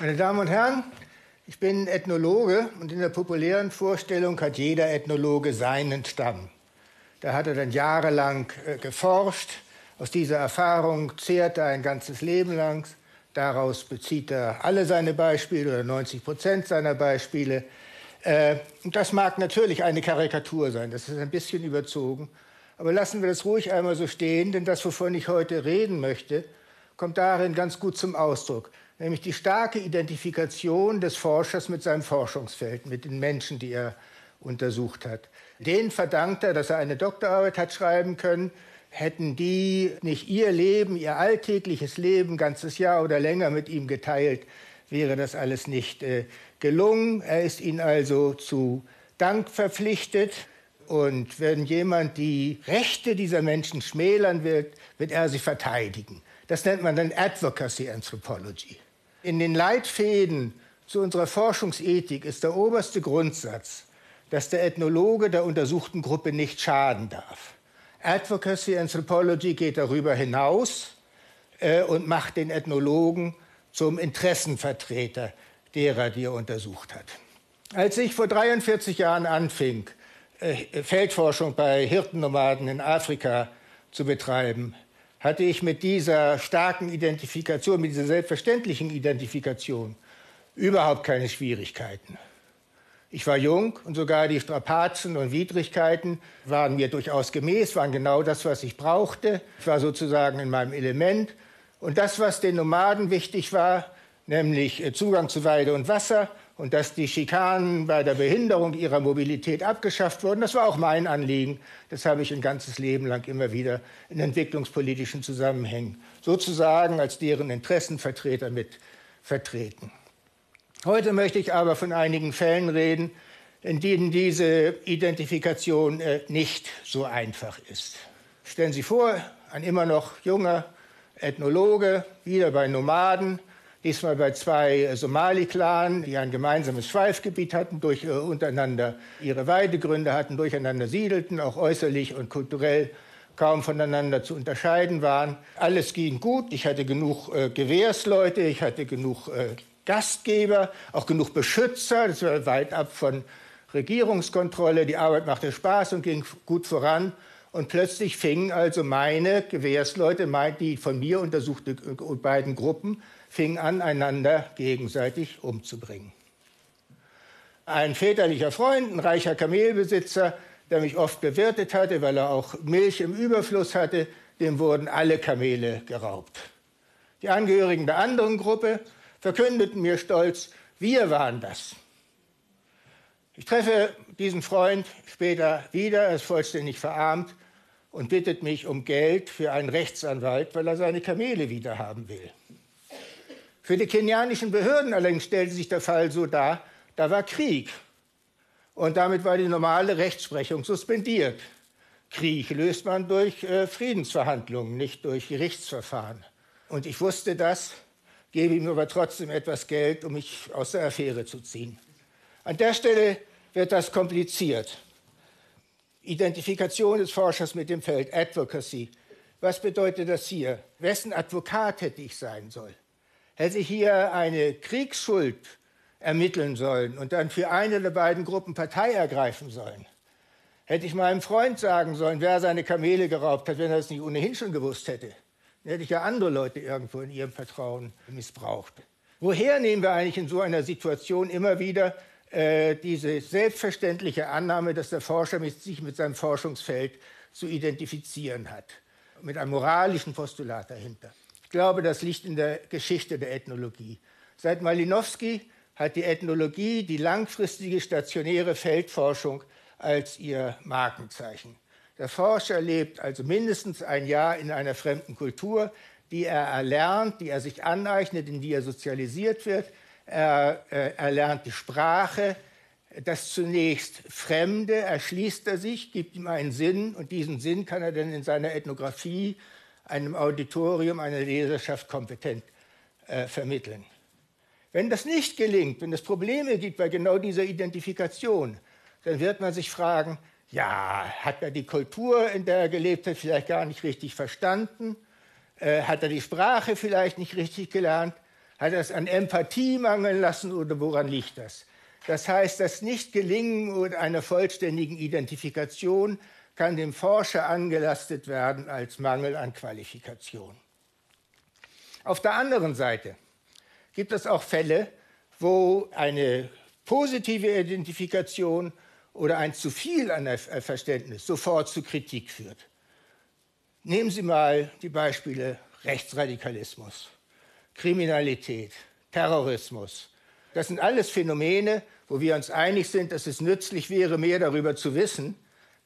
Meine Damen und Herren, ich bin Ethnologe und in der populären Vorstellung hat jeder Ethnologe seinen Stamm. Da hat er dann jahrelang äh, geforscht. Aus dieser Erfahrung zehrt er ein ganzes Leben lang. Daraus bezieht er alle seine Beispiele oder 90 Prozent seiner Beispiele. Äh, und das mag natürlich eine Karikatur sein, das ist ein bisschen überzogen. Aber lassen wir das ruhig einmal so stehen, denn das, wovon ich heute reden möchte, kommt darin ganz gut zum Ausdruck nämlich die starke Identifikation des Forschers mit seinem Forschungsfeld, mit den Menschen, die er untersucht hat. Den verdankt er, dass er eine Doktorarbeit hat schreiben können. Hätten die nicht ihr Leben, ihr alltägliches Leben, ganzes Jahr oder länger mit ihm geteilt, wäre das alles nicht äh, gelungen. Er ist ihnen also zu Dank verpflichtet. Und wenn jemand die Rechte dieser Menschen schmälern wird, wird er sie verteidigen. Das nennt man dann Advocacy Anthropology. In den Leitfäden zu unserer Forschungsethik ist der oberste Grundsatz, dass der Ethnologe der untersuchten Gruppe nicht schaden darf. Advocacy Anthropology geht darüber hinaus äh, und macht den Ethnologen zum Interessenvertreter derer, die er untersucht hat. Als ich vor 43 Jahren anfing, äh, Feldforschung bei Hirtennomaden in Afrika zu betreiben, hatte ich mit dieser starken Identifikation, mit dieser selbstverständlichen Identifikation überhaupt keine Schwierigkeiten. Ich war jung und sogar die Strapazen und Widrigkeiten waren mir durchaus gemäß, waren genau das, was ich brauchte. Ich war sozusagen in meinem Element. Und das, was den Nomaden wichtig war, nämlich äh, Zugang zu Weide und Wasser, und dass die Schikanen bei der Behinderung ihrer Mobilität abgeschafft wurden. Das war auch mein Anliegen. Das habe ich ein ganzes Leben lang immer wieder in entwicklungspolitischen Zusammenhängen sozusagen als deren Interessenvertreter mit vertreten. Heute möchte ich aber von einigen Fällen reden, in denen diese Identifikation äh, nicht so einfach ist. Stellen Sie vor, ein immer noch junger Ethnologe, wieder bei Nomaden, diesmal bei zwei Somali-Clans, die ein gemeinsames Schweifgebiet hatten, durch, äh, untereinander ihre Weidegründe hatten, durcheinander siedelten, auch äußerlich und kulturell kaum voneinander zu unterscheiden waren. Alles ging gut. Ich hatte genug äh, Gewehrsleute, ich hatte genug äh, Gastgeber, auch genug Beschützer. Das war weit ab von Regierungskontrolle. Die Arbeit machte Spaß und ging gut voran. Und plötzlich fingen also meine Gewehrsleute, die von mir untersuchte äh, beiden Gruppen, fing an, einander gegenseitig umzubringen. Ein väterlicher Freund, ein reicher Kamelbesitzer, der mich oft bewirtet hatte, weil er auch Milch im Überfluss hatte, dem wurden alle Kamele geraubt. Die Angehörigen der anderen Gruppe verkündeten mir stolz, wir waren das. Ich treffe diesen Freund später wieder, er ist vollständig verarmt und bittet mich um Geld für einen Rechtsanwalt, weil er seine Kamele wiederhaben will. Für die kenianischen Behörden allerdings stellte sich der Fall so dar, da war Krieg. Und damit war die normale Rechtsprechung suspendiert. Krieg löst man durch äh, Friedensverhandlungen, nicht durch Gerichtsverfahren. Und ich wusste das, gebe ihm aber trotzdem etwas Geld, um mich aus der Affäre zu ziehen. An der Stelle wird das kompliziert. Identifikation des Forschers mit dem Feld, Advocacy. Was bedeutet das hier? Wessen Advokat hätte ich sein sollen? hätte hier eine Kriegsschuld ermitteln sollen und dann für eine der beiden Gruppen Partei ergreifen sollen. Hätte ich meinem Freund sagen sollen, wer seine Kamele geraubt hat, wenn er es nicht ohnehin schon gewusst hätte. Dann hätte ich ja andere Leute irgendwo in ihrem Vertrauen missbraucht. Woher nehmen wir eigentlich in so einer Situation immer wieder äh, diese selbstverständliche Annahme, dass der Forscher sich mit seinem Forschungsfeld zu identifizieren hat? Mit einem moralischen Postulat dahinter glaube, das liegt in der Geschichte der Ethnologie. Seit Malinowski hat die Ethnologie die langfristige stationäre Feldforschung als ihr Markenzeichen. Der Forscher lebt also mindestens ein Jahr in einer fremden Kultur, die er erlernt, die er sich aneignet, in die er sozialisiert wird. Er äh, erlernt die Sprache, das zunächst Fremde erschließt er sich, gibt ihm einen Sinn und diesen Sinn kann er dann in seiner Ethnographie einem Auditorium, einer Leserschaft kompetent äh, vermitteln. Wenn das nicht gelingt, wenn es Probleme gibt bei genau dieser Identifikation, dann wird man sich fragen, ja, hat er die Kultur, in der er gelebt hat, vielleicht gar nicht richtig verstanden? Äh, hat er die Sprache vielleicht nicht richtig gelernt? Hat das an Empathie mangeln lassen oder woran liegt das? Das heißt, das Nichtgelingen einer vollständigen Identifikation kann dem Forscher angelastet werden als Mangel an Qualifikation. Auf der anderen Seite gibt es auch Fälle, wo eine positive Identifikation oder ein zu viel an Verständnis sofort zu Kritik führt. Nehmen Sie mal die Beispiele Rechtsradikalismus, Kriminalität, Terrorismus. Das sind alles Phänomene, wo wir uns einig sind, dass es nützlich wäre, mehr darüber zu wissen.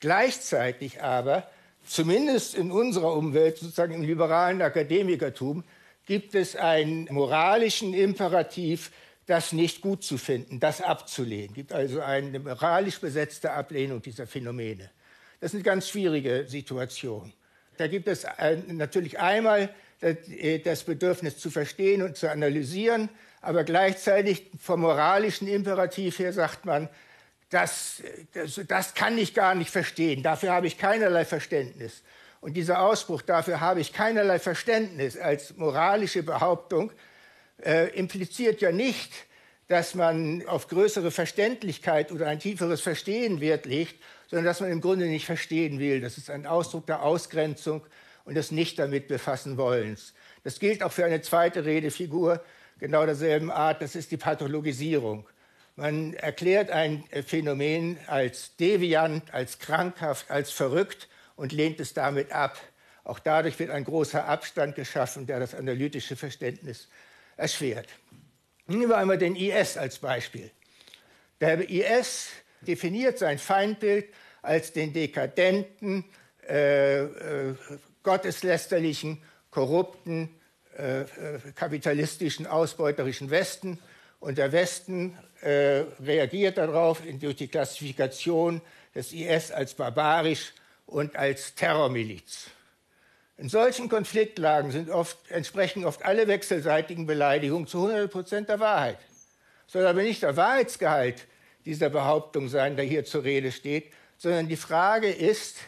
Gleichzeitig aber, zumindest in unserer Umwelt, sozusagen im liberalen Akademikertum, gibt es einen moralischen Imperativ, das nicht gut zu finden, das abzulehnen. Es gibt also eine moralisch besetzte Ablehnung dieser Phänomene. Das ist eine ganz schwierige Situation. Da gibt es natürlich einmal das Bedürfnis zu verstehen und zu analysieren, aber gleichzeitig vom moralischen Imperativ her sagt man, das, das, das kann ich gar nicht verstehen, dafür habe ich keinerlei Verständnis. Und dieser Ausbruch, dafür habe ich keinerlei Verständnis als moralische Behauptung, äh, impliziert ja nicht, dass man auf größere Verständlichkeit oder ein tieferes Verstehen Wert legt, sondern dass man im Grunde nicht verstehen will. Das ist ein Ausdruck der Ausgrenzung und des nicht damit befassen wollens. Das gilt auch für eine zweite Redefigur genau derselben Art, das ist die Pathologisierung. Man erklärt ein Phänomen als deviant, als krankhaft, als verrückt und lehnt es damit ab. Auch dadurch wird ein großer Abstand geschaffen, der das analytische Verständnis erschwert. Nehmen wir einmal den IS als Beispiel. Der IS definiert sein Feindbild als den dekadenten, äh, äh, gotteslästerlichen, korrupten, äh, äh, kapitalistischen, ausbeuterischen Westen. Und der Westen äh, reagiert darauf durch die Klassifikation des IS als barbarisch und als Terrormiliz. In solchen Konfliktlagen oft, entsprechen oft alle wechselseitigen Beleidigungen zu 100 Prozent der Wahrheit. Soll aber nicht der Wahrheitsgehalt dieser Behauptung sein, der hier zur Rede steht, sondern die Frage ist,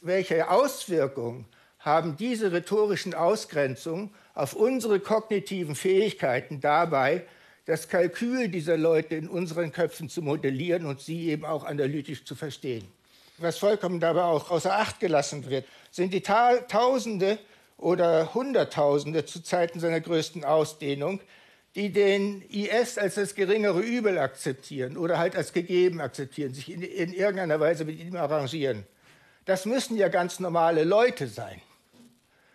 welche Auswirkungen haben diese rhetorischen Ausgrenzungen auf unsere kognitiven Fähigkeiten dabei, das Kalkül dieser Leute in unseren Köpfen zu modellieren und sie eben auch analytisch zu verstehen was vollkommen dabei auch außer Acht gelassen wird, sind die Tausende oder Hunderttausende zu Zeiten seiner größten Ausdehnung, die den IS als das geringere Übel akzeptieren oder halt als gegeben akzeptieren, sich in, in irgendeiner Weise mit ihm arrangieren. Das müssen ja ganz normale Leute sein,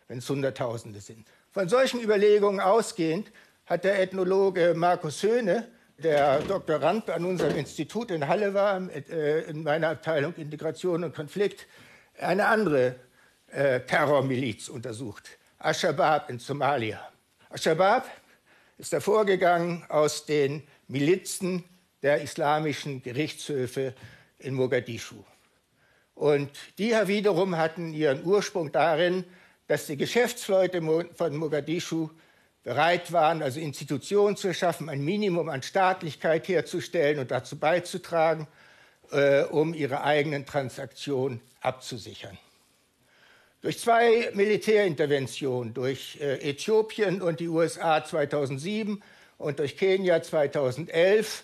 wenn es Hunderttausende sind. Von solchen Überlegungen ausgehend hat der Ethnologe Markus Höhne der Doktorand an unserem Institut in Halle war, äh, in meiner Abteilung Integration und Konflikt, eine andere äh, Terrormiliz untersucht, Al-Shabaab in Somalia. Al-Shabaab ist hervorgegangen aus den Milizen der islamischen Gerichtshöfe in Mogadischu. Und die wiederum hatten ihren Ursprung darin, dass die Geschäftsleute von Mogadischu bereit waren, also Institutionen zu schaffen, ein Minimum an Staatlichkeit herzustellen und dazu beizutragen, äh, um ihre eigenen Transaktionen abzusichern. Durch zwei Militärinterventionen, durch äh, Äthiopien und die USA 2007 und durch Kenia 2011,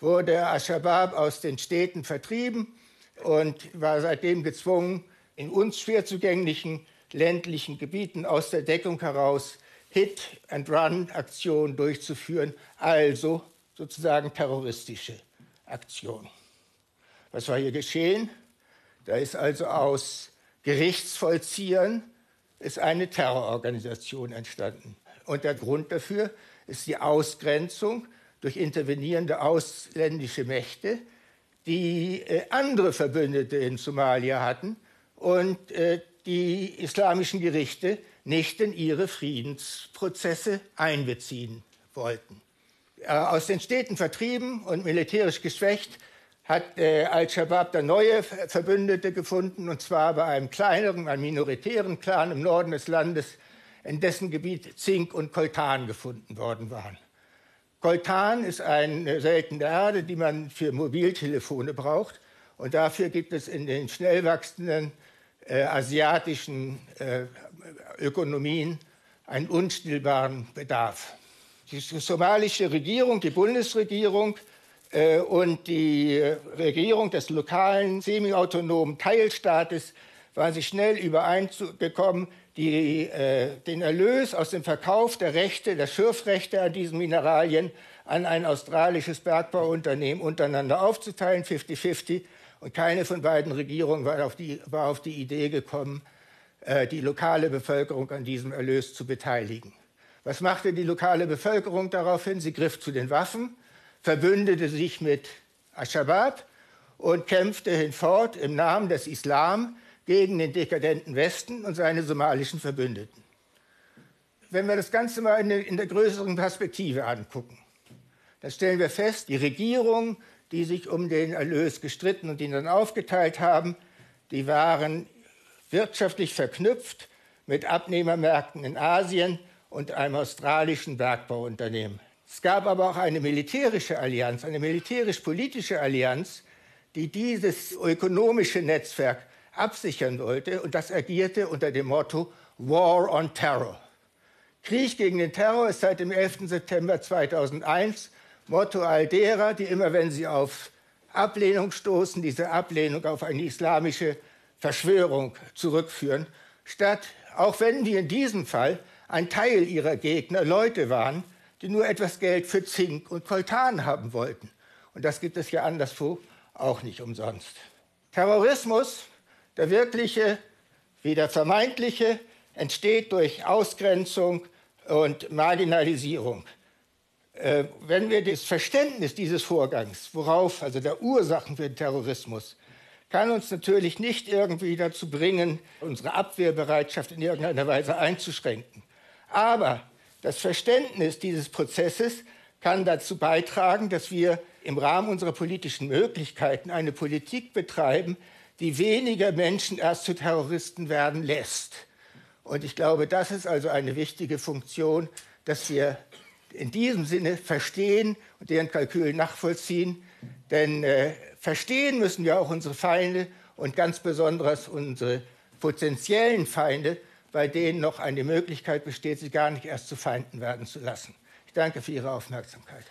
wurde Al-Shabaab aus den Städten vertrieben und war seitdem gezwungen, in uns schwer zugänglichen ländlichen Gebieten aus der Deckung heraus Hit-and-Run-Aktion durchzuführen, also sozusagen terroristische Aktion. Was war hier geschehen? Da ist also aus Gerichtsvollziehern ist eine Terrororganisation entstanden. Und der Grund dafür ist die Ausgrenzung durch intervenierende ausländische Mächte, die äh, andere Verbündete in Somalia hatten und äh, die islamischen Gerichte nicht in ihre Friedensprozesse einbeziehen wollten. Äh, aus den Städten vertrieben und militärisch geschwächt hat äh, Al-Shabaab dann neue Verbündete gefunden, und zwar bei einem kleineren, einem minoritären Clan im Norden des Landes, in dessen Gebiet Zink und Koltan gefunden worden waren. Koltan ist eine seltene Erde, die man für Mobiltelefone braucht. Und dafür gibt es in den schnell wachsenden äh, asiatischen äh, Ökonomien einen unstillbaren Bedarf. die somalische Regierung, die Bundesregierung äh, und die äh, Regierung des lokalen semi-autonomen Teilstaates waren sich schnell übereingekommen, die, äh, den Erlös aus dem Verkauf der Rechte, der Schürfrechte an diesen Mineralien an ein australisches Bergbauunternehmen untereinander aufzuteilen, 50-50. Und keine von beiden Regierungen war auf die, war auf die Idee gekommen, äh, die lokale Bevölkerung an diesem Erlös zu beteiligen. Was machte die lokale Bevölkerung daraufhin? Sie griff zu den Waffen, verbündete sich mit Al-Shabaab und kämpfte hinfort im Namen des Islam gegen den dekadenten Westen und seine somalischen Verbündeten. Wenn wir das Ganze mal in der, in der größeren Perspektive angucken, dann stellen wir fest, die Regierungen, die sich um den Erlös gestritten und ihn dann aufgeteilt haben, die waren wirtschaftlich verknüpft mit Abnehmermärkten in Asien und einem australischen Bergbauunternehmen. Es gab aber auch eine militärische Allianz, eine militärisch-politische Allianz, die dieses ökonomische Netzwerk absichern wollte und das agierte unter dem Motto War on Terror. Krieg gegen den Terror ist seit dem 11. September 2001 Motto all derer, die immer, wenn sie auf Ablehnung stoßen, diese Ablehnung auf eine islamische Verschwörung zurückführen, statt, auch wenn die in diesem Fall ein Teil ihrer Gegner Leute waren, die nur etwas Geld für Zink und Koltan haben wollten. Und das gibt es ja anderswo auch nicht umsonst. Terrorismus der wirkliche wie der vermeintliche entsteht durch Ausgrenzung und Marginalisierung. Äh, wenn wir das Verständnis dieses Vorgangs, worauf, also der Ursachen für den Terrorismus, kann uns natürlich nicht irgendwie dazu bringen, unsere Abwehrbereitschaft in irgendeiner Weise einzuschränken. Aber das Verständnis dieses Prozesses kann dazu beitragen, dass wir im Rahmen unserer politischen Möglichkeiten eine Politik betreiben, die weniger Menschen erst zu Terroristen werden lässt. Und ich glaube, das ist also eine wichtige Funktion, dass wir in diesem Sinne verstehen und deren Kalkül nachvollziehen. Denn äh, verstehen müssen wir auch unsere Feinde und ganz besonders unsere potenziellen Feinde, bei denen noch eine Möglichkeit besteht, sie gar nicht erst zu Feinden werden zu lassen. Ich danke für Ihre Aufmerksamkeit.